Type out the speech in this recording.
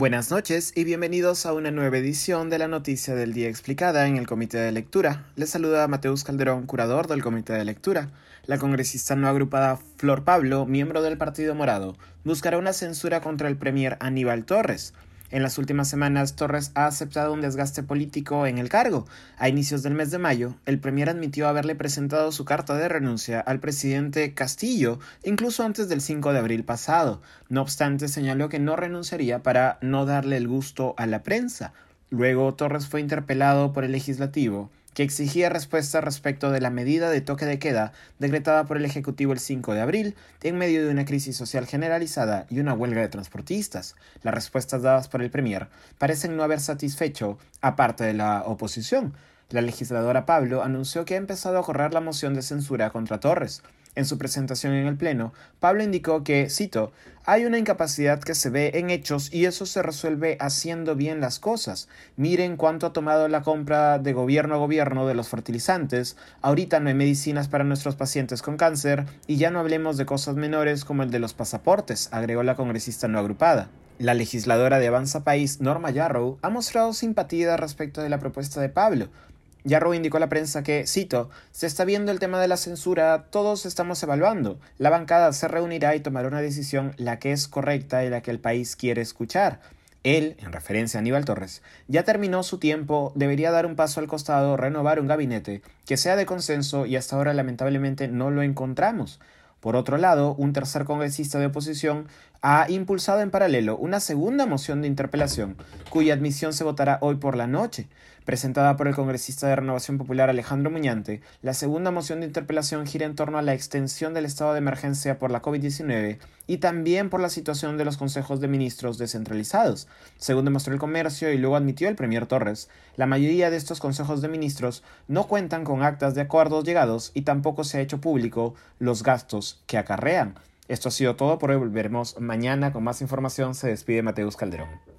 Buenas noches y bienvenidos a una nueva edición de la Noticia del Día Explicada en el Comité de Lectura. Les saluda Mateus Calderón, curador del Comité de Lectura. La congresista no agrupada Flor Pablo, miembro del Partido Morado, buscará una censura contra el premier Aníbal Torres. En las últimas semanas, Torres ha aceptado un desgaste político en el cargo. A inicios del mes de mayo, el Premier admitió haberle presentado su carta de renuncia al presidente Castillo, incluso antes del 5 de abril pasado. No obstante, señaló que no renunciaría para no darle el gusto a la prensa. Luego, Torres fue interpelado por el legislativo que exigía respuesta respecto de la medida de toque de queda decretada por el Ejecutivo el 5 de abril en medio de una crisis social generalizada y una huelga de transportistas. Las respuestas dadas por el Premier parecen no haber satisfecho a parte de la oposición. La legisladora Pablo anunció que ha empezado a correr la moción de censura contra Torres. En su presentación en el Pleno, Pablo indicó que, cito, hay una incapacidad que se ve en hechos y eso se resuelve haciendo bien las cosas. Miren cuánto ha tomado la compra de gobierno a gobierno de los fertilizantes. Ahorita no hay medicinas para nuestros pacientes con cáncer y ya no hablemos de cosas menores como el de los pasaportes, agregó la congresista no agrupada. La legisladora de Avanza País, Norma Yarrow, ha mostrado simpatía respecto de la propuesta de Pablo, Yarrow indicó a la prensa que, cito, se está viendo el tema de la censura, todos estamos evaluando. La bancada se reunirá y tomará una decisión la que es correcta y la que el país quiere escuchar. Él, en referencia a Aníbal Torres, ya terminó su tiempo, debería dar un paso al costado, renovar un gabinete que sea de consenso y hasta ahora lamentablemente no lo encontramos. Por otro lado, un tercer congresista de oposición ha impulsado en paralelo una segunda moción de interpelación, cuya admisión se votará hoy por la noche. Presentada por el congresista de Renovación Popular Alejandro Muñante, la segunda moción de interpelación gira en torno a la extensión del estado de emergencia por la COVID-19 y también por la situación de los consejos de ministros descentralizados. Según demostró el comercio y luego admitió el Premier Torres, la mayoría de estos consejos de ministros no cuentan con actas de acuerdos llegados y tampoco se ha hecho público los gastos que acarrean. Esto ha sido todo por hoy. Volveremos mañana con más información. Se despide Mateus Calderón.